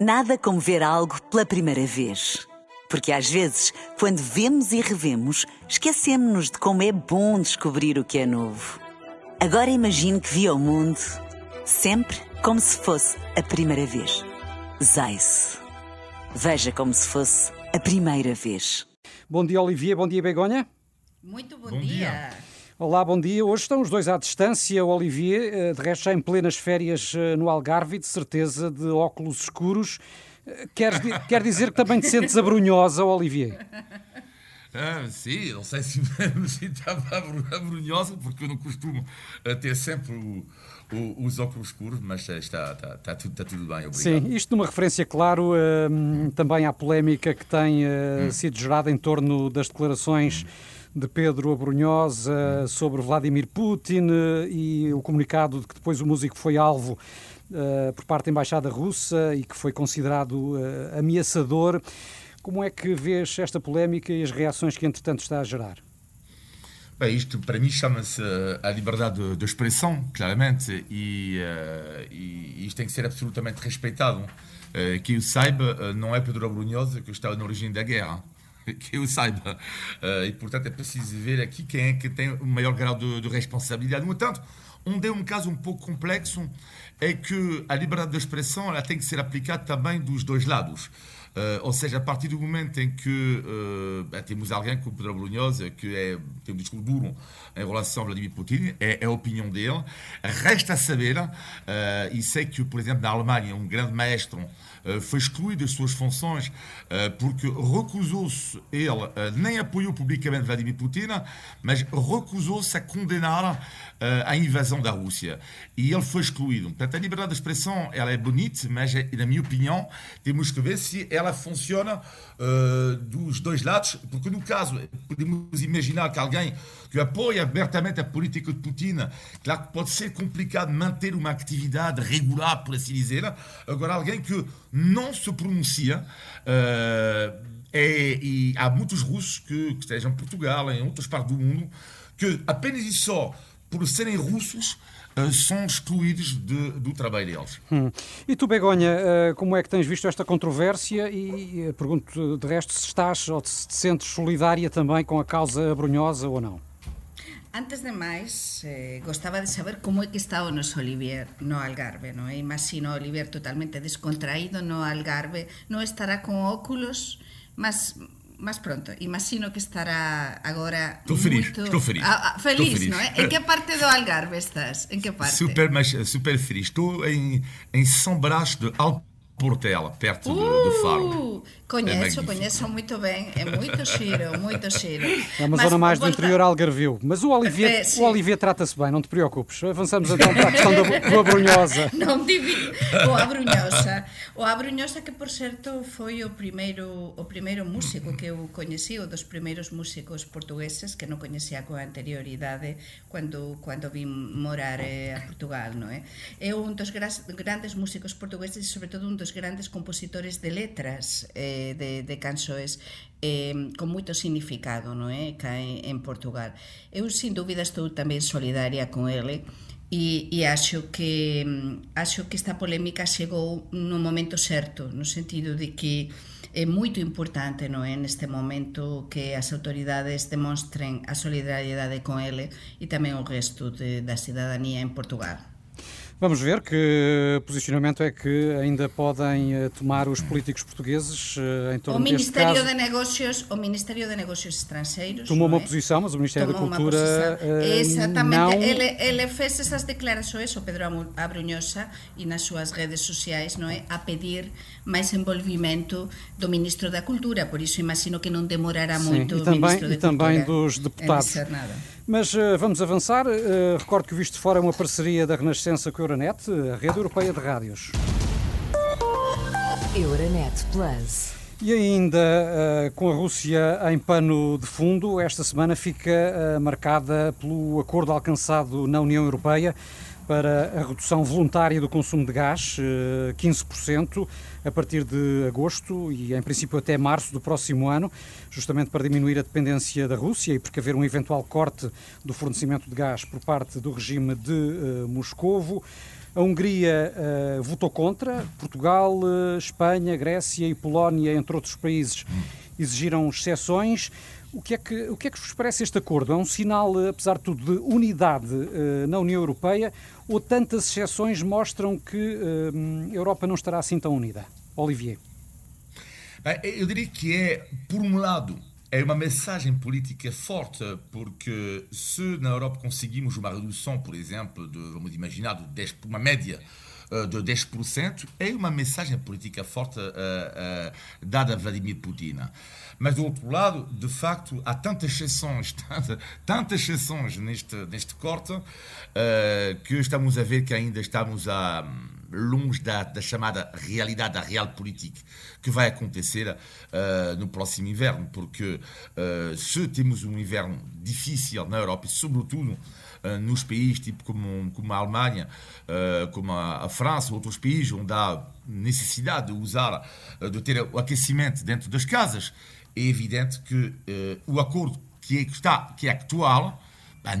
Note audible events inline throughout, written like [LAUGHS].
Nada como ver algo pela primeira vez. Porque às vezes, quando vemos e revemos, esquecemos-nos de como é bom descobrir o que é novo. Agora imagine que viu o mundo sempre como se fosse a primeira vez. Zais. Veja como se fosse a primeira vez. Bom dia, Olivier. Bom dia, Begonha. Muito bom, Bom dia. dia. Olá, bom dia. Hoje estão os dois à distância. O Olivier, eh, de resto, já em plenas férias eh, no Algarve, de certeza de óculos escuros. Eh, Queres di- [LAUGHS] quer dizer que também te sentes abrunhosa, Olivier? Ah, sim, não sei se [LAUGHS] me estava abrunhosa, porque eu não costumo ter sempre o- o- os óculos escuros, mas está, está, está tudo, está tudo bem, obrigado. Sim, isto numa referência, claro, hum, também à polémica que tem eh, sido gerada em torno das declarações de Pedro Abrunhosa sobre Vladimir Putin eh, e o comunicado de que depois o músico foi alvo eh, por parte da Embaixada Russa e que foi considerado eh, ameaçador. Como é que vês esta polémica e as reações que, entretanto, está a gerar? Bem, isto para mim chama-se a liberdade de, expressão, claramente, e, eh, e isto tem que ser absolutamente respeitado. Eh, que eu saiba, não é Pedro Abrunhosa que está na origem da guerra. [LAUGHS] Que eu saiba. Eh, e, portanto, é preciso ver aqui quem é que tem o maior grau de, de responsabilidade. No entanto, onde é um caso um pouco complexo é que a liberdade de expressão ela tem que ser aplicada também dos dois lados. Eh, ou seja, a partir do momento em que eh, temos alguém como Pedro Abrunhosa que é, tem um discurso duro em relação a Vladimir Putin, é, é a opinião dele, resta saber, eh, e sei que, por exemplo, na Alemanha, um grande maestro foi excluído das suas funções eh, porque recusou-se, ele eh, nem apoiou publicamente Vladimir Putin, mas recusou-se a condenar eh, a invasão da Rússia. E ele foi excluído. Portanto, a liberdade de expressão ela é bonita, mas, eh, na minha opinião, temos que ver se ela funciona eh, dos dois lados, porque no caso, podemos imaginar que alguém que apoia abertamente a política de Putin, claro que pode ser complicado manter uma atividade regular, por assim dizer. Agora, alguém que não se pronuncia, eh, é, e há muitos russos que, que estejam em Portugal, em outras partes do mundo, que apenas e só por serem russos eh, são excluídos de- do trabalho deles. Hum. E tu, Begonha, eh, como é que tens visto esta controvérsia? E eh, pergunto de resto se estás ou se te sentes solidária também com a causa abrunhosa ou não? Antes de máis, eh, gostaba de saber como é que está o noso Olivier no Algarve, non é? Imagino o Olivier totalmente descontraído no Algarve, non estará con óculos, mas más pronto. Imagino que estará agora Estou feliz, moito... estou feliz. Ah, ah, feliz, Estou feliz. non é? En que parte do Algarve estás? En que parte? Super, mas eh, super feliz. Estou em, em São Brás de Alportela, perto de, de Faro. Uh, É coñezo, magnífico. coñezo moito ben, é moito xiro, moito xiro. É uma Mas zona mais do volta- interior algarvio. Mas o Olivier, É, o Olivier trata-se bem, não te preocupes. Avançamos então para a questão da, da abrunhosa. [LAUGHS] Non divi o Abrunhosa. O Abrunhosa que por certo foi o primeiro o primeiro músico que eu coñecí, o dos primeiros músicos portugueses que non coñecía coa anterioridade cando cando vim morar eh, a Portugal, non é? É un dos grandes músicos portugueses e sobre todo un dos grandes compositores de letras eh, de, de cansoes eh, con moito significado non é? cae en Portugal. Eu, sin dúbida, estou tamén solidaria con ele e, e acho que mm, acho que esta polémica chegou no momento certo, no sentido de que é moito importante non é neste momento que as autoridades demostren a solidariedade con ele e tamén o resto de, da cidadanía en Portugal. Vamos ver que posicionamento é que ainda podem eh, tomar os políticos portugueses eh, em O torno deste Ministerio caso. de Negocios, o Ministerio de Negocios Estrangeiros Tomou uma é? posição, mas o Ministério Tomou da Cultura eh, Exactamente, não... ele, ele fez esas declarações, o Pedro Abrunhosa, e nas súas redes sociais, non é, a pedir máis envolvimento do Ministro da Cultura, por iso imagino que non demorará Sim, moito e também, o Ministro e da também Cultura dos deputados. Mas eh, vamos avançar. Eh, recordo que o Visto Fora é uma parceria da Renascença com a Euronet, a rede europeia de rádios. Euronet Plus. E ainda eh, com a Rússia em pano de fundo, esta semana fica marcada pelo acordo alcançado na União Europeia para a redução voluntária do consumo de gás, eh, 15%, a partir de agosto e, em princípio, até março do próximo ano, justamente para diminuir a dependência da Rússia e precaver um eventual corte do fornecimento de gás por parte do regime de eh, Moscovo. A Hungria uh, votou contra, Portugal, uh, Espanha, Grécia e Polónia, entre outros países, exigiram exceções. O que, é que, o que é que vos parece este acordo? É um sinal, apesar de tudo, de unidade uh, na União Europeia ou tantas exceções mostram que a Europa não estará assim tão unida? Olivier. Eu diria que é, por um lado, é uma mensagem política forte, porque se na Europa conseguimos uma redução, por exemplo, de, vamos imaginar, de 10, uma média eh, de 10%, é uma mensagem política forte uh, uh, dada a Vladimir Putin. Mas, do outro lado, de facto, há tantas exceções, [LAUGHS] tantas, tantas exceções neste, neste corte, que estamos a ver que ainda estamos a longe da, da, chamada realidade, da realpolitik que vai acontecer uh, no próximo inverno, porque uh, se temos um inverno difícil na Europa e, sobretudo, nos países tipo como, como a Alemanha, como a, França, outros países onde há necessidade de usar, de ter o aquecimento dentro das casas, é evidente que o acordo que, é, que, está, que é atual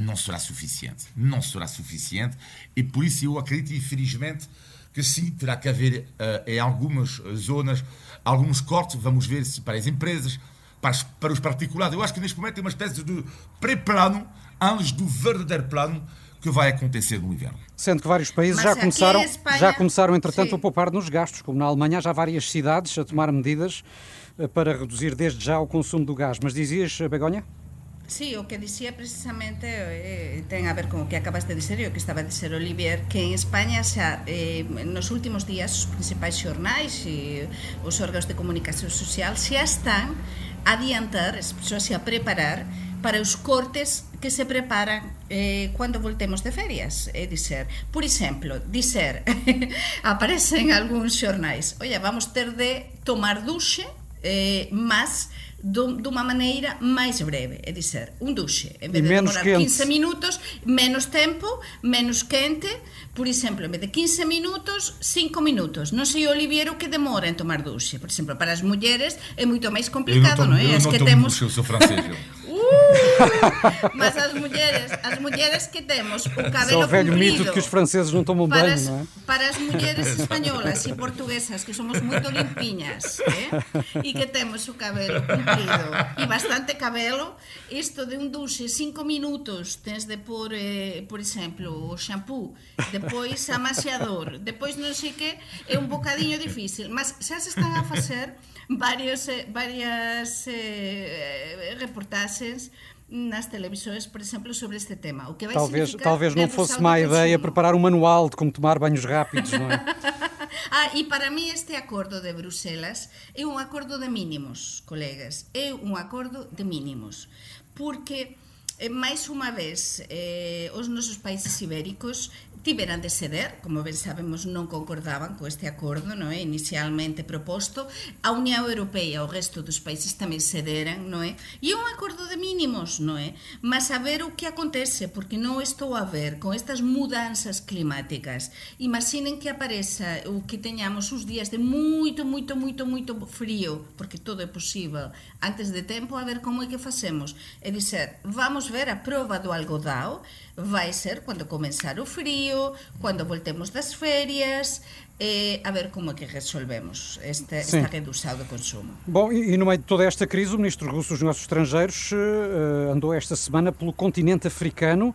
não será suficiente. Não será suficiente e por isso eu acredito, infelizmente, que sim, terá que haver em algumas zonas alguns cortes, vamos ver se para as empresas, para, as, para os particulares. Eu acho que neste momento tem uma espécie de pré-plano antes do verdadeiro plano que vai acontecer no inverno. Sendo que vários países já começaram, Espanha... já começaram, entretanto, sim. a poupar nos gastos, como na Alemanha já há várias cidades a tomar medidas eh, para reduzir desde já o consumo do gás. Mas dizias, Begonha? Sí, o que dicía precisamente eh, ten a ver con o que acabas de dizer e o que estaba a dizer Olivier que en España xa eh, nos últimos días os principais xornais e os órganos de comunicación social xa están adiantar, xa se a preparar para os cortes que se preparan eh, cando voltemos de ferias. É dizer, por exemplo, dizer, [LAUGHS] aparecen algúns xornais, oye, vamos ter de tomar duxe, eh, mas de uma maneira máis breve, é dizer, un duxe, en vez de demorar quente. 15 minutos, menos tempo, menos quente, por exemplo, en vez de 15 minutos, 5 minutos. Non sei, Oliviero, que demora en tomar duxe. Por exemplo, para as mulleres é moito máis complicado, non é? Eu non que tomo temos... duxe, [LAUGHS] eu sou francés, Uh, [LAUGHS] mas as mulheres, as mulheres que temos o cabelo Só o velho mito de que os franceses não tomam banho, as, não é? Para as mulheres [LAUGHS] espanholas e portuguesas, que somos muito limpinhas, eh? e que temos o cabelo comprido e bastante cabelo, isto de um duche, cinco minutos, tens de pôr, eh, por exemplo, o shampoo, depois amaciador, depois non sei que, é un bocadinho difícil, mas xa se están a facer varios, eh, varias eh, reportagens nas televisões, por exemplo, sobre este tema. O que vai talvez talvez não fosse má ideia preparar um manual de como tomar banhos rápidos, não é? [LAUGHS] ah, e para mim este acordo de Bruselas é um acordo de mínimos, colegas. É um acordo de mínimos. Porque eh, máis unha vez eh, os nosos países ibéricos tiveran de ceder, como ben sabemos non concordaban co este acordo non é? inicialmente proposto, a Unión Europea e o resto dos países tamén cederan, non é? E é un acordo de mínimos, non é? Mas a ver o que acontece, porque non estou a ver con estas mudanzas climáticas. Imaginen que apareza o que teñamos uns días de moito, moito, moito, moito frío, porque todo é posible, antes de tempo, a ver como é que facemos. É dizer, vamos ver a prova do algodao, vai ser cando comenzar o frío, cando voltemos das férias, eh, a ver como é que resolvemos esta, esta redução do consumo. Bom, e, e, no meio de toda esta crise, o Ministro Russo dos Negócios Estrangeiros uh, andou esta semana pelo continente africano,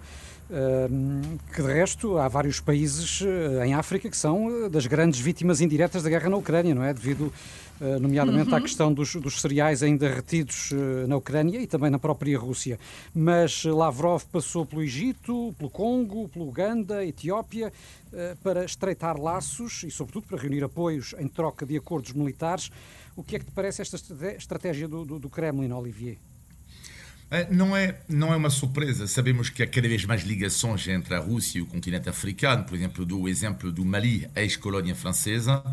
que de resto há vários países uh, em África que são das grandes vítimas indiretas da guerra na Ucrânia, não é? Devido eh, nomeadamente uhum. à questão dos, dos, cereais ainda retidos eh, na Ucrânia e também na própria Rússia. Mas Lavrov passou pelo Egito, pelo Congo, pelo Uganda, Etiópia, eh, para estreitar laços e, sobretudo, para reunir apoios em troca de acordos militares. O que é que te parece esta estratégia do, do, do Kremlin, Olivier? Não é, não é uma surpresa. Sabemos que há cada vez mais ligações entre a Rússia e o continente africano. Por exemplo, do exemplo do Mali, ex-colónia francesa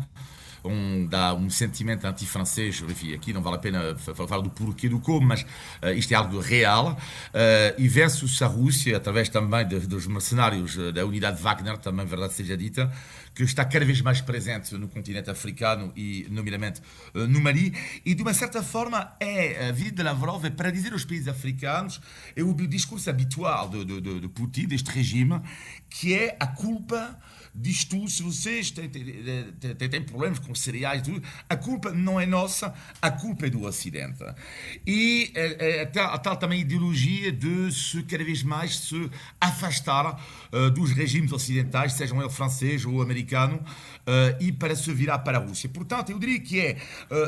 um, dá um sentimento anti-francês, enfim, aqui não vale a pena falar do porquê do como, mas uh, isto é algo real, uh, e versus a Rússia, através também de, dos mercenários uh, da unidade Wagner, também verdade seja dita, que está cada vez mais presente no continente africano e, nomeadamente, no Mali. E, de uma certa forma, é a vida de Lavrov é para dizer aos países africanos, é o discurso habitual de, de, de Putin, deste regime, que é a culpa diz tudo, se vocês têm, têm, têm, problemas com cereais, tudo, a culpa não é nossa, a culpa é do Ocidente. E é, é, a, tal, também ideologia de se cada vez mais se afastar uh, dos regimes ocidentais, sejam ele francês ou americano, uh, e para se virar para a Rússia. Portanto, eu diria que é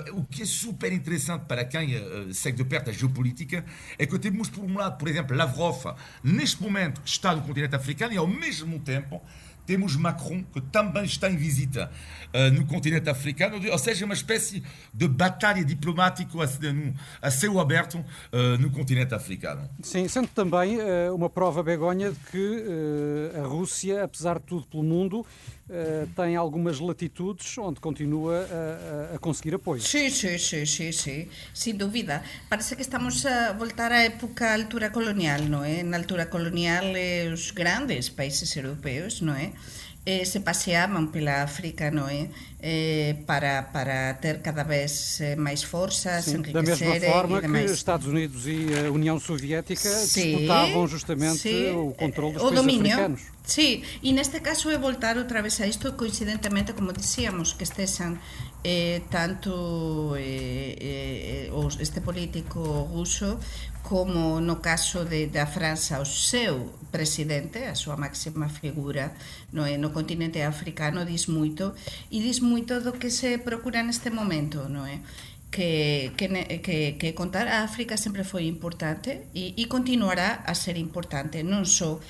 uh, o que é super interessante para quem segue de perto a geopolítica, é que temos por um lado, por exemplo, Lavrov, neste momento está no continente africano, e ao mesmo tempo temos Macron, que também está em visita uh, no continente africano, ou seja, uma espécie de batalha diplomática a, a céu aberto uh, no continente africano. Sim, sendo também uh, uma prova begonha de que a Rússia, apesar de tudo pelo mundo, Uh, tem algumas latitudes onde continua a, a, conseguir apoio. Sim, sim, sim, sim, sim, sem dúvida. Parece que estamos a voltar à época à altura colonial, não é? Na altura colonial, os grandes países europeus, não é? Eh, se paseaban pela África, non é? Eh, para, para ter cada vez eh, máis forzas, Sim, Da mesma forma que os Estados Unidos e a União Soviética Sim, disputavam justamente sí, o controle dos o países dominio. africanos. Sí, e neste caso é voltar outra vez a isto coincidentemente, como dicíamos, que estesen eh, tanto eh, eh, eh, os, este político ruso como no caso de, da França o seu presidente, a súa máxima figura no, eh, no continente africano, dis moito, e dis moito do que se procura neste momento, non é? Eh, que, que, que, que contar a África sempre foi importante e, e continuará a ser importante, non só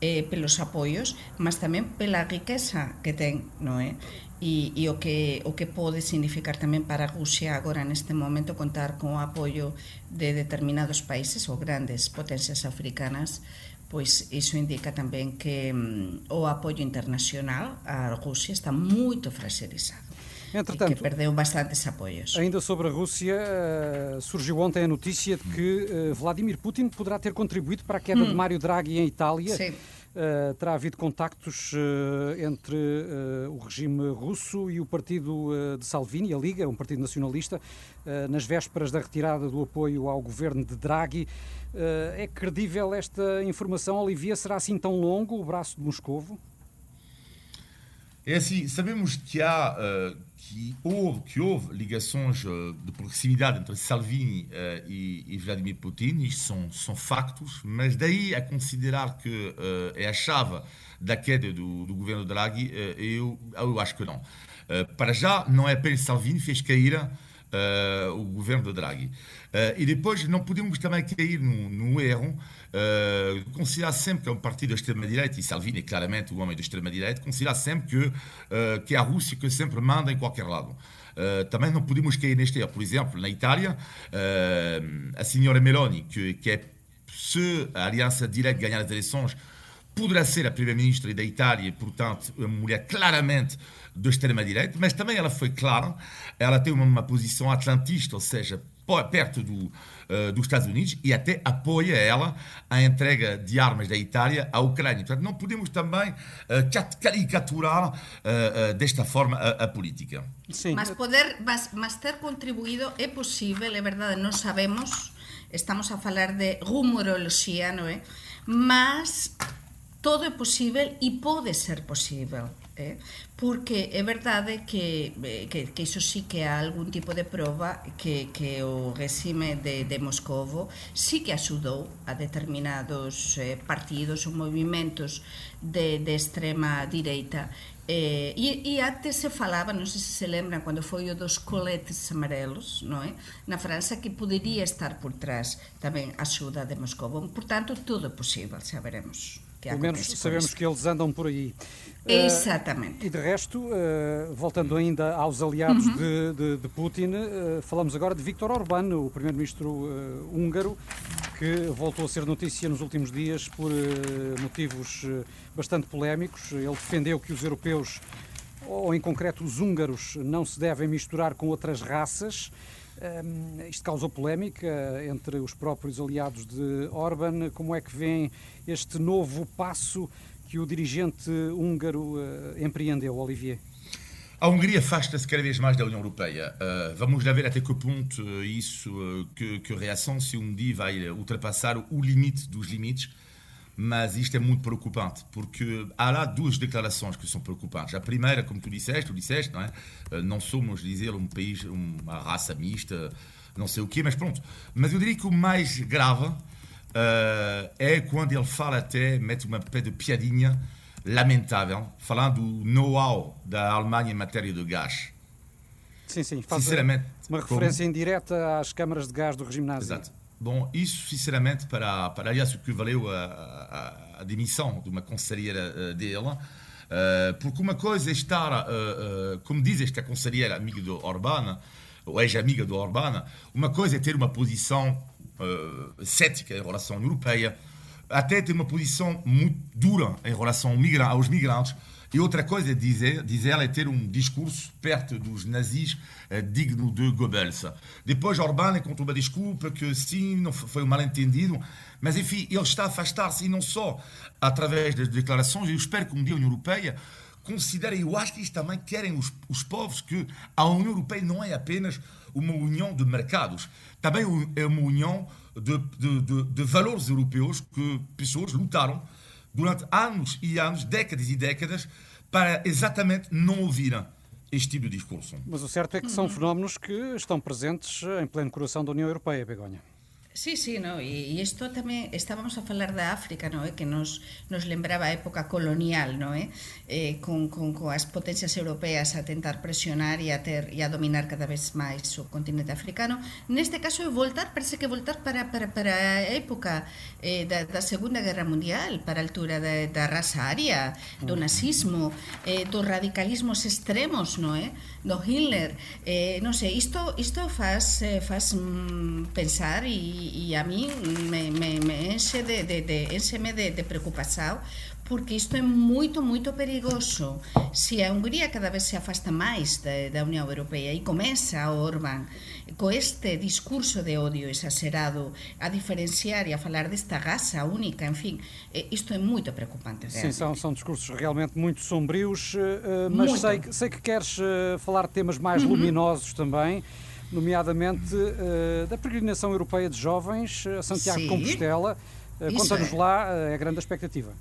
eh, pelos apoios, mas tamén pela riqueza que ten, non é? E, e o, que, o que pode significar tamén para Rusia agora neste momento contar con o apoio de determinados países ou grandes potencias africanas pois iso indica tamén que mm, o apoio internacional a Rusia está moito fragilizado. Entretanto, que perdeu bastantes apoios. Ainda sobre a Rússia, uh, surgiu ontem a notícia de que uh, Vladimir Putin poderá ter contribuído para a queda hum. de Mário Draghi em Itália. Sim Uh, terá havido contactos uh, entre uh, o regime russo e o partido de Salvini, a Liga, um partido nacionalista, nas vésperas da retirada do apoio ao governo de Draghi. é credível esta informação, Olivia? Será assim tão longo o braço de Moscovo? É assim, sabemos que há que houve, que houve ligações uh, de proximidade entre Salvini uh, e, e, Vladimir Putin, isto são, são factos, mas daí a considerar que uh, é a chave da queda do, do governo Draghi, eu, eu acho que não. para já, não é apenas Salvini fez cair o governo de Draghi. e depois, não podemos também cair no, no erro Uh, considerar sempre que é um partido da extrema-direita, e Salvini é claramente o homem da extrema-direita, considerar sempre que, uh, que é a Rússia que sempre manda em qualquer lado. Uh, também não podemos cair neste erro. Por exemplo, na Itália, a senhora Meloni, que, que é, se a aliança direta ganhar as eleições, poderá ser a primeira-ministra da Itália, portanto, uma mulher claramente da extrema-direita, mas também ela foi clara, ela tem uma, uma posição atlantista, ou seja, perto do, uh, dos Estados Unidos e até apoia ela a entrega de armas da Itália à Ucrânia. Portanto, não podemos também uh, caricaturar uh, desta forma a, a política. Sim. Mas, poder, mas, mas ter contribuído é possível, é verdade, não sabemos, estamos a falar de rumorologia, não é? Mas todo é possível e pode ser possível. Eh? porque é verdade que, eh, que, que iso sí que há algún tipo de prova que, que o regime de, de Moscovo sí que axudou a determinados eh, partidos ou movimentos de, de extrema direita Eh, e, e antes se falaba, non sei se se lembran, cando foi o dos coletes amarelos, non é? Na França, que podería estar por trás tamén a axuda de Moscovo. Portanto, tudo é possível, xa veremos. Pelo menos sabemos que eles andam por aí. Exatamente. Uh, e de resto, uh, voltando ainda aos aliados uhum. de, de, de, Putin, uh, falamos agora de Viktor Orbán, o primeiro-ministro húngaro, que voltou a ser notícia nos últimos dias por motivos bastante polémicos. Ele defendeu que os europeus, ou em concreto os húngaros, não se devem misturar com outras raças. Um, isto causou polémica entre os próprios aliados de Orban. Como é que vem este novo passo que o dirigente húngaro empreendeu, Olivier? A Hungria afasta-se cada vez mais da União Europeia. Uh, vamos lá ver até que ponto uh, isso, uh, que, que, reação se um dia vai ultrapassar o limite dos limites. Mas isto é muito preocupante, porque há lá duas declarações que são preocupantes. A primeira, como tu disseste, tu disseste, não é? Não somos, dizer, um país, uma raça mista, não sei o quê, mas pronto. Mas eu diria que o mais grave é quando ele fala até, mete uma pé de piadinha, lamentável, falando do know-how da Alemanha em matéria de gás. Sim, sim, faz sinceramente, uma referência como... indireta às câmaras de gás do regime nazi. Exato. Bom, isso, sinceramente, para, para aliás, o que valeu a, a, a demissão de uma conselheira uh, dele, uh, porque uma coisa é estar, uh, como diz esta conselheira amiga do Orbán, ou ex-amiga do Orbán, uma coisa é ter uma posição cética em relação à União Europeia, até tem uma posição muito dura em relação aos migrantes. E outra coisa, diz, diz ela, é ter um discurso perto dos nazis eh, digno de Goebbels. Depois, Orbán encontrou uma desculpa que sim, não foi um mal-entendido, mas enfim, ele está a afastar-se e não só através das declarações. Eu espero que um dia a União Europeia considere, eu acho que isto também querem os, os povos, que a União Europeia não é apenas uma união de mercados, também é uma união de, de, de, de valores europeus que pessoas lutaram durante anos e anos, décadas e décadas, para exatamente não ouvirem este tipo de discurso. Mas o certo é que são fenómenos que estão presentes em pleno coração da União Europeia, Begonha. Sí, sí, no, e isto tamén estábamos a falar da África, no, eh, que nos, nos lembraba a época colonial, no, eh, eh con, con, con as potencias europeas a tentar presionar e a ter e a dominar cada vez máis o continente africano. Neste caso é voltar, parece que voltar para, para, para a época eh, da, da Segunda Guerra Mundial, para a altura da, da raza aria, do nazismo, eh, dos radicalismos extremos, no, eh, do Hitler. Eh, non sei, isto, isto faz, eh, faz mm, pensar e e a mí me, me, me enche de, de, de, encheme de, de preocupación porque isto é moito, moito perigoso. Se a Hungría cada vez se afasta máis da, da Unión Europea e comeza a Orbán co este discurso de odio exagerado a diferenciar e a falar desta raça única, en fin, isto é moito preocupante. Realmente. Sim, são, são discursos realmente muito sombrios, eh, mas muito. Sei, sei que queres eh, falar de temas mais uhum. luminosos também nomeadamente uh, da peregrinação europeia de jovens a Santiago de Compostela. Uh, Conta-nos é. lá uh, a grande expectativa.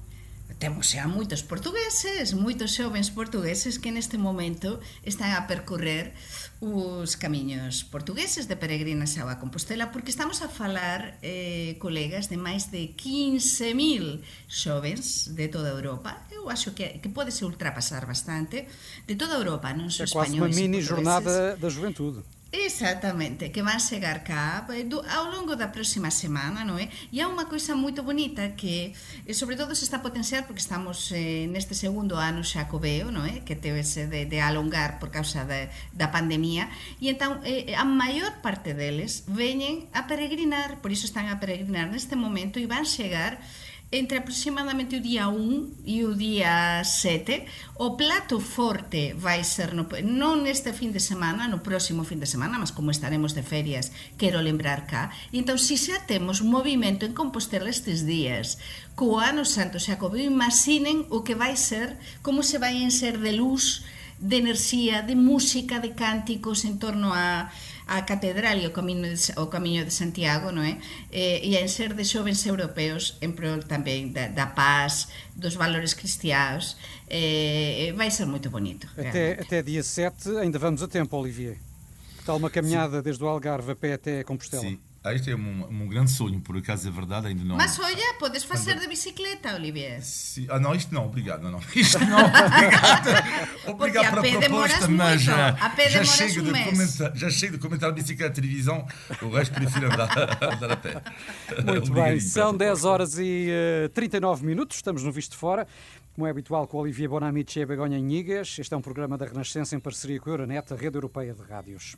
Temos xa moitos portugueses, moitos xovens portugueses que neste momento están a percorrer os camiños portugueses de peregrinación a Compostela porque estamos a falar, eh, colegas, de máis de 15.000 xovens de toda Europa. Eu acho que, que pode se ultrapasar bastante de toda Europa, non só é quase unha mini jornada da juventude. Exactamente, que van chegar cá eh, ao longo da próxima semana, non é? E há unha coisa bonita que, eh, sobre todo, se está a porque estamos eh, neste segundo ano xa coveo, non é? Que teve ese de, de alongar por causa de, da pandemia, e entón eh, a maior parte deles veñen a peregrinar, por iso están a peregrinar neste momento e van chegar entre aproximadamente o día 1 e o día 7 o plato forte vai ser no, non neste fin de semana no próximo fin de semana mas como estaremos de ferias quero lembrar cá entón se xa temos movimento en Compostela estes días co ano santo xa como imaginen o que vai ser como se vai enser de luz de enerxía, de música, de cánticos en torno a a catedral e o camiño de, o camiño de Santiago, non é? Eh, e en ser de xovens europeos en prol tamén da, da paz, dos valores cristianos, eh, vai ser moito bonito. Até, até dia 7 ainda vamos a tempo, Olivier. Que tal uma caminhada Sim. desde o Algarve a pé até Compostela? Sim. Ah, este é um, um, grande sonho, por acaso é verdade, ainda não. Mas olha, podes fazer de bicicleta, Olivier. Sim. Ah, não, isto não, obrigado. Não, não. [LAUGHS] Isto não, obrigado. [LAUGHS] obrigado pela proposta, mas já, já, chego um de comentar, já chego de comentar a bicicleta na televisão, o resto prefiro andar, [LAUGHS] andar a pé. Muito bem, são 10 horas e uh, eh, 39 minutos, estamos no Visto Fora. Como é habitual com Olivier Bonamici e Begonha Inigas, este é um programa da Renascença em parceria com a Euronet, a rede europeia de rádios.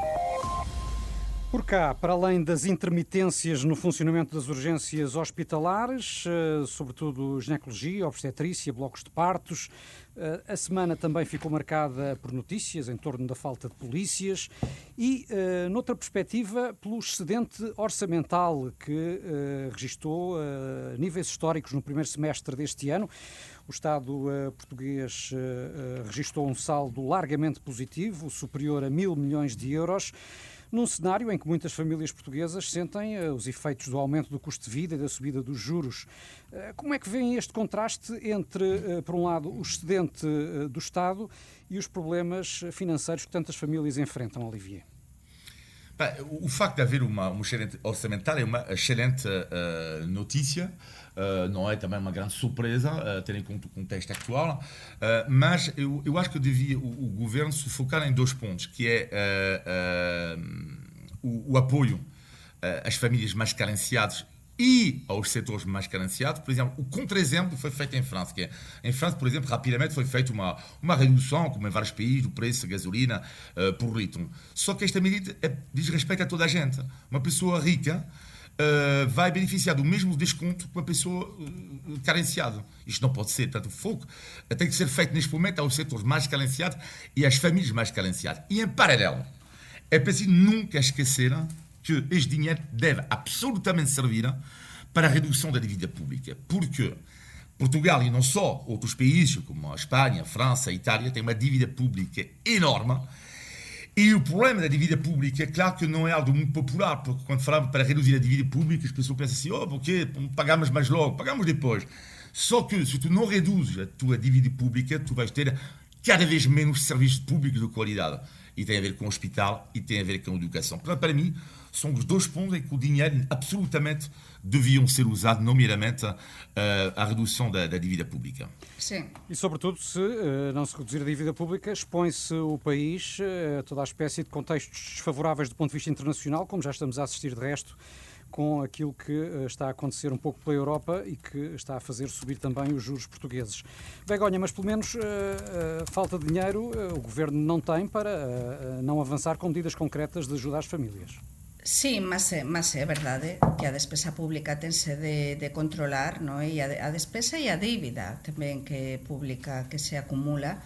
Por cá, para além das intermitências no funcionamento das urgências hospitalares, eh, sobretudo ginecologia, obstetrícia, blocos de partos, eh, a semana também ficou marcada por notícias em torno da falta de polícias e, eh, noutra perspectiva, pelo excedente orçamental que registou níveis históricos no primeiro semestre deste ano. O Estado português registrou um saldo largamente positivo, superior a mil milhões de euros num cenário em que muitas famílias portuguesas sentem uh, os efeitos do aumento do custo de vida e da subida dos juros. Uh, como é que vem este contraste entre, uh, por um lado, o excedente do Estado e os problemas financeiros que tantas famílias enfrentam, Olivier? o facto de haver uma, um excelente orçamentário é uma excelente notícia. Uh, não é também uma grande surpresa, uh, tendo em conta o contexto atual, uh, mas eu, eu acho que devia o, o, governo se focar em dois pontos, que é o, o, apoio às famílias mais carenciadas e aos setores mais carenciados. Por exemplo, o contra-exemplo foi feito em França. Que é, em França, por exemplo, rapidamente foi feita uma, uma redução, como em vários países, do preço da gasolina uh, por litro. Só que esta medida é, diz respeito a toda a gente. Uma pessoa rica uh, vai beneficiar do mesmo desconto que uma pessoa uh, carenciada. Isto não pode ser. Portanto, o foco tem que ser feito neste momento aos setores mais carenciados e às famílias mais carenciadas. E, em paralelo, é preciso nunca esquecer que este dinheiro deve absolutamente servir para a redução da dívida pública. Porque Portugal e não só outros países, como a Espanha, a França, a Itália, têm uma dívida pública enorme e o problema da dívida pública, é claro que não é algo muito popular, porque quando falamos para reduzir a dívida pública, as pessoas pensam assim, oh, porque pagamos mais logo, pagamos depois. Só que se tu não reduzes a tua dívida pública, tu vais ter cada vez menos serviços públicos de qualidade. E tem a ver com o hospital e tem a ver com a educação. Para, para mim, são os dois pontos em que o dinheiro absolutamente deviam ser usados, nomeadamente, uh, à redução da, da, dívida pública. Sim. E, sobretudo, se uh, não se reduzir a dívida pública, expõe-se o país uh, a toda a espécie de contextos desfavoráveis do ponto de vista internacional, como já estamos a assistir de resto com aquilo que está a acontecer um pouco pela Europa e que está a fazer subir também os juros portugueses. Begonha, mas pelo menos uh, uh, falta de dinheiro uh, o Governo não tem para não avançar com medidas concretas de ajuda às famílias. Sí, mas, mas é verdade que a despesa pública tense de, de controlar, no? e a, a despesa e a dívida tamén que pública que se acumula,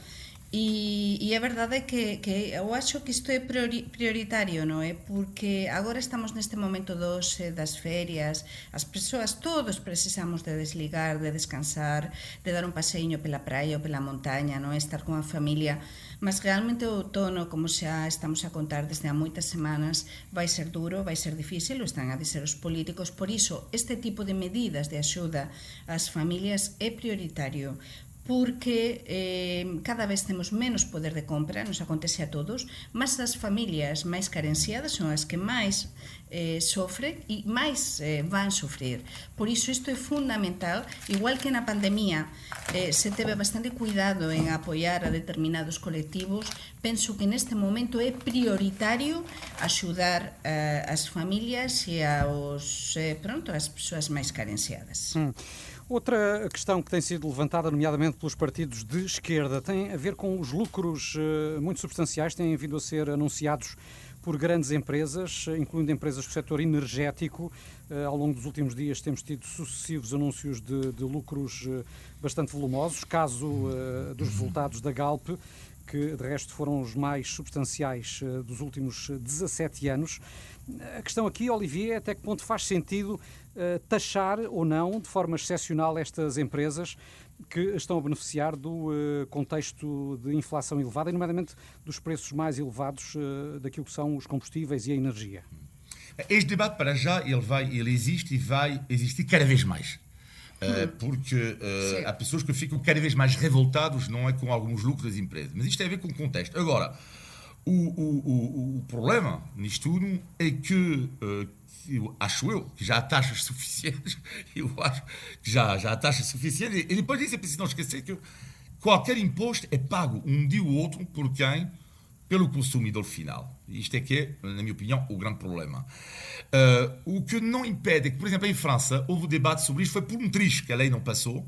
E, e é verdade que, que eu acho que isto é priori, prioritario, non é? Eh? Porque agora estamos neste momento dos, das ferias, as persoas, todos precisamos de desligar, de descansar, de dar un paseiño pela praia ou pela montaña, non é? Eh? Estar con a familia, mas realmente o outono, como xa estamos a contar desde há moitas semanas, vai ser duro, vai ser difícil, o están a dizer os políticos, por iso este tipo de medidas de axuda ás familias é prioritario. Porque eh, cada vez temos menos poder de compra, nos acontece a todos, mas as familias máis carenciadas son as que máis eh, sofren e máis eh, van sofrer. Por iso isto é fundamental, igual que na pandemia eh, se teve bastante cuidado en apoiar a determinados colectivos, penso que neste momento é prioritario axudar eh, as familias e aos, eh, pronto, as persoas máis carenciadas. Hum. Outra questão que tem sido levantada, nomeadamente pelos partidos de esquerda, tem a ver com os lucros uh, muito substanciais que têm vindo a ser anunciados por grandes empresas, incluindo empresas do setor energético. Uh, ao longo dos últimos dias temos tido sucessivos anúncios de, de lucros uh, bastante volumosos. Caso dos resultados da Galp, que de resto foram os mais substanciais dos últimos 17 anos. A questão aqui, Olivier, é até que ponto faz sentido taxar ou não, de forma excepcional, estas empresas que estão a beneficiar do uh, contexto de inflação elevada, e nomeadamente dos preços mais elevados uh, daquilo que são os combustíveis e a energia. Este debate, para já, ele, vai, ele existe e vai existir cada vez mais. Uh, porque uh, há pessoas que ficam cada vez mais revoltados, não é com alguns lucros das empresas. Mas isto tem a ver com o contexto. Agora, o, o, o, o problema nisto tudo é que, uh, eu, acho eu, que já há taxas suficientes, [LAUGHS] eu acho que já, já há taxas suficientes, e depois disso é preciso não esquecer que qualquer imposto é pago um dia ou outro por quem? Pelo consumidor final. Isto é que é, na minha opinião, o grande problema. Uh, o que não impede é que, por exemplo, em França, houve um debate sobre isto, foi por um triz que a lei não passou,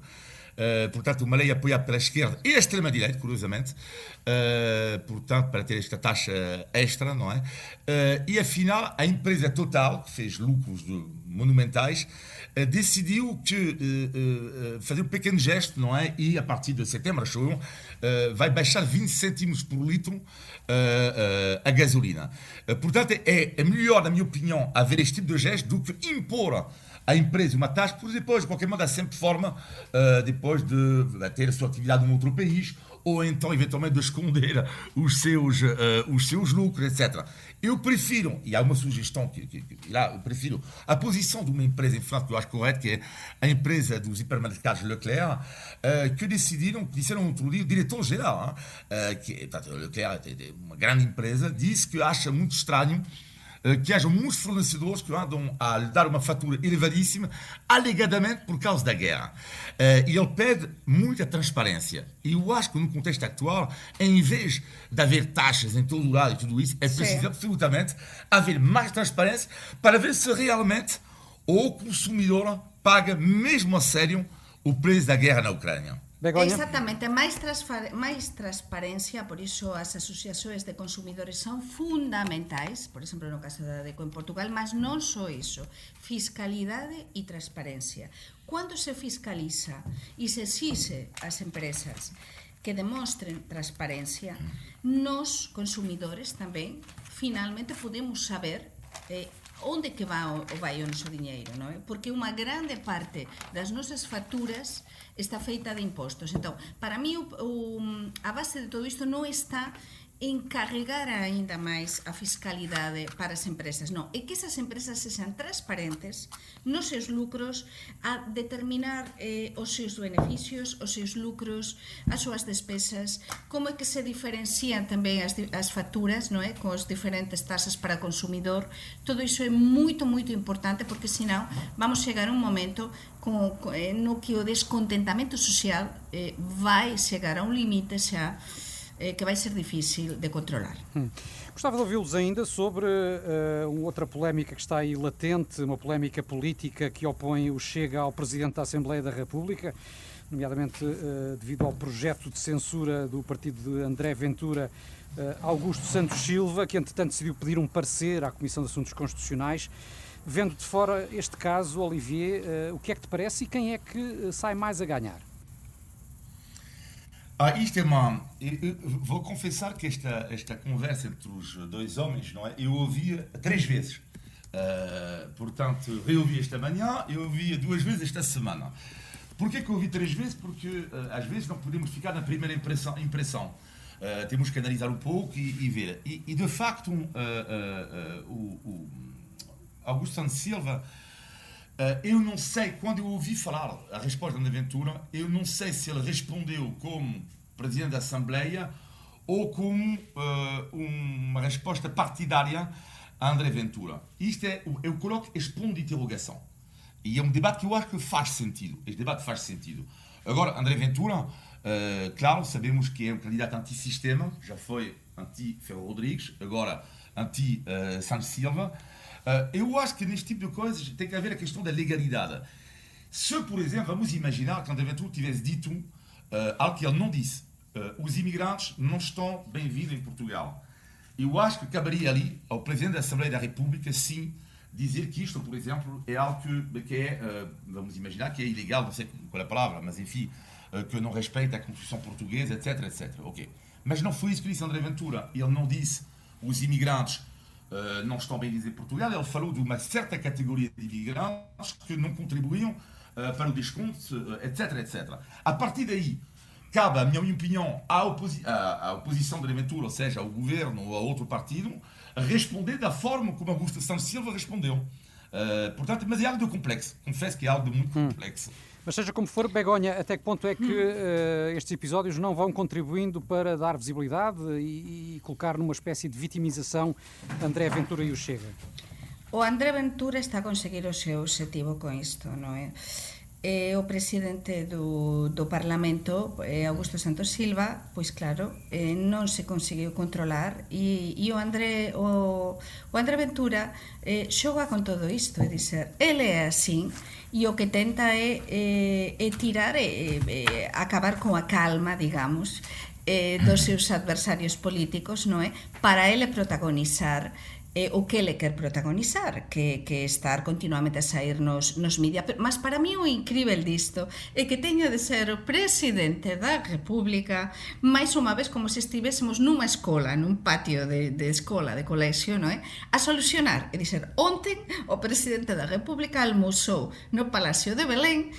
Uh, portanto, uma lei apoiada pela esquerda e a extrema-direita, curiosamente, uh, portanto, para ter esta taxa extra, não é? Uh, e afinal, a empresa Total, que fez lucros monumentais, decidiu que fazer um pequeno gesto, não é? E a partir de setembro, acho eu, vai baixar 20 cêntimos por litro a gasolina. portanto, é, é melhor, na minha opinião, haver este tipo de gesto do que impor à empresa uma taxa, por depois, de qualquer modo, há sempre forma, uh, depois de ter a sua atividade num outro país, ou então, eventualmente, de esconder os seus, uh, os seus lucros, etc. Eu prefiro, e há uma sugestão que, que, que lá, eu prefiro a posição de uma empresa em França que eu acho correta, que é a empresa dos hipermercados Leclerc, uh, que decidiram, que disseram outro dia, o diretor-geral, uh, que portanto, Leclerc é uma grande empresa, disse que acha muito estranho que haja muitos fornecedores que andam a lhe dar uma fatura elevadíssima, alegadamente por causa da guerra. Eh, e ele pede muita transparência. E eu acho que no contexto atual, em vez de haver taxas em todo o lado e tudo isso, é preciso Sim. absolutamente haver mais transparência para ver se realmente o consumidor paga mesmo a sério o preço da guerra na Ucrânia. Begoña? Exactamente, máis, máis transparencia, por iso as asociacións de consumidores son fundamentais, por exemplo, no caso da DECO en Portugal, mas non só iso, fiscalidade e transparencia. Cando se fiscaliza e se exixe as empresas que demostren transparencia, nos consumidores tamén finalmente podemos saber eh, onde que va o, vai o noso diñeiro, non é? Porque unha grande parte das nosas facturas está feita de impostos. Entón, para mí o, o, a base de todo isto non está encarregar aínda máis a fiscalidade para as empresas. Non, é que esas empresas sexan transparentes nos seus lucros a determinar eh, os seus beneficios, os seus lucros, as súas despesas, como é que se diferencian tamén as, as facturas, non é, con as diferentes tasas para consumidor. Todo iso é moito, moito importante porque senão vamos chegar a un momento con, eh, no que o descontentamento social eh, vai chegar a un limite xa que vai ser difícil de controlar. Hum. Gostava de ouvi-los ainda sobre uh, outra polémica que está aí latente, uma polémica política que opõe o Chega ao Presidente da Assembleia da República, nomeadamente uh, devido ao projeto de censura do partido de André Ventura, uh, Augusto Santos Silva, que entretanto decidiu pedir um parecer à Comissão de Assuntos Constitucionais. Vendo de fora este caso, Olivier, o que é que te parece e quem é que sai mais a ganhar? Ah, isto é uma. Eu vou confessar que esta, esta conversa entre os dois homens, não é? Eu ouvia três vezes. Uh, portanto, ouvi esta manhã, eu ouvia duas vezes esta semana. Porquê que eu ouvi três vezes? Porque uh, às vezes não podemos ficar na primeira impressão. impressão. Uh, temos que analisar um pouco e, e ver. E, e, de facto, o, o, Augusto Santos Silva. Eu não sei, quando eu ouvi falar a resposta da Ventura, eu não sei se ele respondeu como Presidente da Assembleia ou como uh, uma resposta partidária a André Ventura. Isto é, eu coloco este ponto de interrogação. E é um debate que eu acho que faz sentido. Este debate faz sentido. Agora, André Ventura, uh, claro, sabemos que é um candidato anti-sistema, já foi anti-Ferro Rodrigues, agora anti-Santos Silva. Uh, eu acho que neste tipo de coisas tem que haver a questão da legalidade. Se, por exemplo, vamos imaginar que André Ventura tivesse dito uh, algo que ele não disse, uh, os imigrantes não estão bem-vindos em Portugal. Eu acho que caberia ali ao Presidente da Assembleia da República, sim, dizer que isto, por exemplo, é algo que, que é, uh, vamos imaginar, que é ilegal, não sei qual é a palavra, mas enfim, que não respeita a Constituição Portuguesa, etc, etc. Ok. Mas não foi isso que disse André Ventura. Ele não disse os imigrantes uh, não estão bem-vindos em Portugal, ele falou de uma certa categoria de imigrantes que não contribuíam para o desconto, etc, etc. A partir daí, cabe, a minha opinião, à, oposi à, à oposição de Ventura, ou seja, ao governo ou a outro partido, responder da forma como Augusto Santos Silva respondeu. Uh, portanto, mas é algo de complexo. Confesso que é algo de muito hum. complexo. Mas seja como for, Begonha, até que ponto é que uh, estes episódios não vão contribuindo para dar visibilidade e, e, colocar numa espécie de vitimização André Ventura e o Chega? O André Ventura está a conseguir o seu objetivo com isto, não é? e o presidente do, do Parlamento, eh, Augusto Santos Silva, pois claro, eh, non se conseguiu controlar e, e o André o, o André Ventura eh, xoga con todo isto, é dizer, ele é así e o que tenta é, é, é tirar, é, é acabar con a calma, digamos, eh, dos seus adversarios políticos, non é? Para ele protagonizar eh, o que le quer protagonizar, que, que estar continuamente a sair nos, nos media. Pero, mas para mí o incrível disto é que teña de ser o presidente da República máis unha vez como se estivésemos nunha escola, nun patio de, de escola, de colexio, non é? A solucionar, e dizer, onten o presidente da República almoçou no Palacio de Belén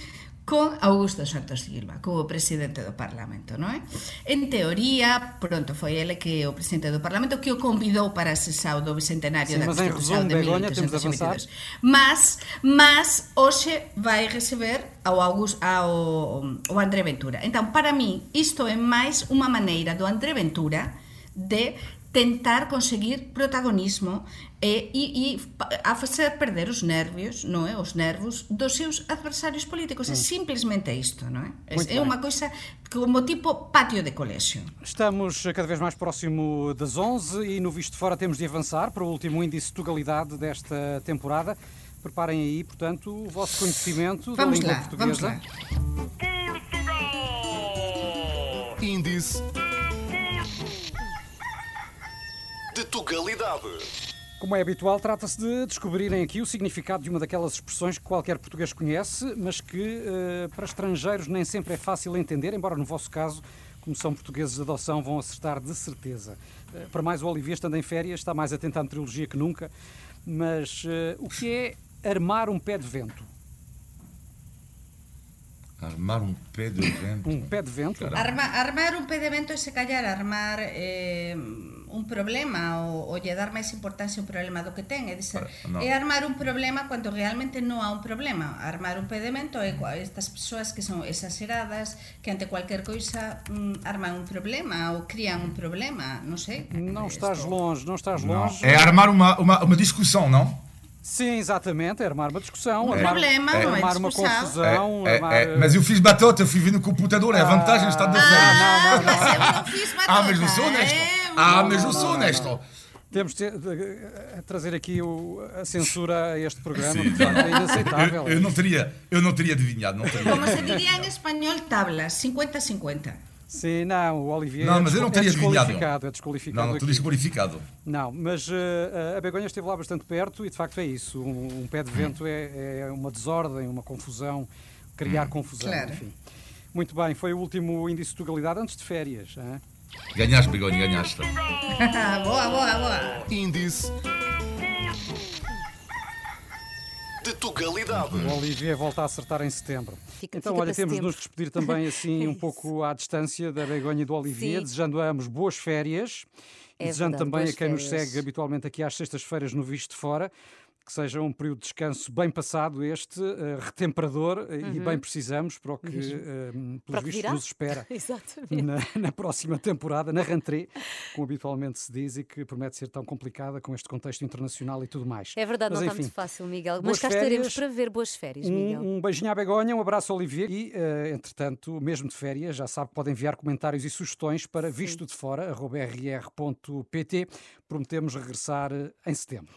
con Augusto Santos Silva como presidente do Parlamento, non é? En teoría, pronto, foi ele que o presidente do Parlamento que o convidou para ese sao bicentenario Sim, da Constitución de 1822. Mas, mas, hoxe vai receber ao, Augusto, ao, ao André Ventura. Então, para mí, isto é máis unha maneira do André Ventura de tentar conseguir protagonismo e, e, e a facer perder os nervios, non é? Os nervos dos seus adversarios políticos. É mm. simplesmente isto, non é? É, é unha coisa como tipo patio de colégio. Estamos cada vez mais próximo das 11 e no Visto Fora temos de avançar para o último índice de tugalidade desta temporada. Preparem aí, portanto, o vosso conhecimento vamos da língua lá, portuguesa. Vamos lá. Portugal! Índice de Tugalidade. Como é habitual, trata-se de descobrirem aqui o significado de uma daquelas expressões que qualquer português conhece, mas que uh, para estrangeiros nem sempre é fácil entender, embora no vosso caso, como são portugueses de adoção, vão acertar de certeza. Uh, para mais, o Olivier, estando em férias, está mais atento à meteorologia que nunca. Mas uh, o que é armar um pé de vento? Armar um pé de vento. Um pé de vento? Arma, armar un pé de vento é se callar armar eh, un problema ou, ou lle dar máis importancia ao problema do que ten, é dizer, No. é armar un problema cando realmente non há un problema. Armar un vento é estas persoas que son exageradas, que ante cualquier coisa mm, arman un problema ou crían un problema, non sei. Não estás Isto- longe, não estás Não. longe. É armar uma, uma, uma discussão, não? Sim, exatamente, é armar uma discussão, Um armar, problema, não é armar uma discussão. confusão, É, é, armar... é, mas eu fiz batota, eu fui vir no computador, é a vantagem está de Ah, férias. não, não, Mas eu não fiz batota. Ah, mas eu sou honesto. É, Ah, mas eu sou honesto. Temos de, de- de trazer aqui o- a censura a este programa, Sim. de facto, é inaceitável. Eu, eu não teria, eu não teria adivinhado, não teria. Como se diría en español, tablas, 50-50. Sim, não, o Olivier Não, é mas eu não desqual- teria é adivinhado. desqualificado, é desqualificado Não, não, estou desqualificado. Não, mas eh, a Begonha esteve lá bastante perto e de facto é isso. Um, um pé de vento é, é uma desordem, uma confusão, criar confusão, Claro. enfim. Muito bem, foi o último índice de legalidade antes de férias. hã? Ganhaste, Begonha, ganhaste. [LAUGHS] boa, boa, boa. Índice de Tugalidade. O Olivier volta a acertar em setembro. Fica- então, fica olha, temos de nos despedir também assim [LAUGHS] um pouco à distância da Begonha e do Olivier, Sim. desejando a ambos boas férias e É desejando verdade, também a quem nos férias. segue habitualmente aqui às sextas-feiras no Visto de Fora. Que seja um período de descanso bem passado este, eh, retemperador, eh, e bem precisamos para o que, eh, pelos Uhum. Vistos, nos espera [LAUGHS] na, na próxima temporada, na rentrée, [LAUGHS] como habitualmente se diz, e que promete ser tão complicada com este contexto internacional e tudo mais. É verdade, Mas, não está enfim, muito fácil, Miguel. Mas cá estaremos para ver boas férias, Miguel. Um, um beijinho à Begonha, um abraço Olivier e, eh, entretanto, mesmo de férias, já sabe, podem enviar comentários e sugestões para visto de fora, rr.pt. Prometemos regressar em setembro.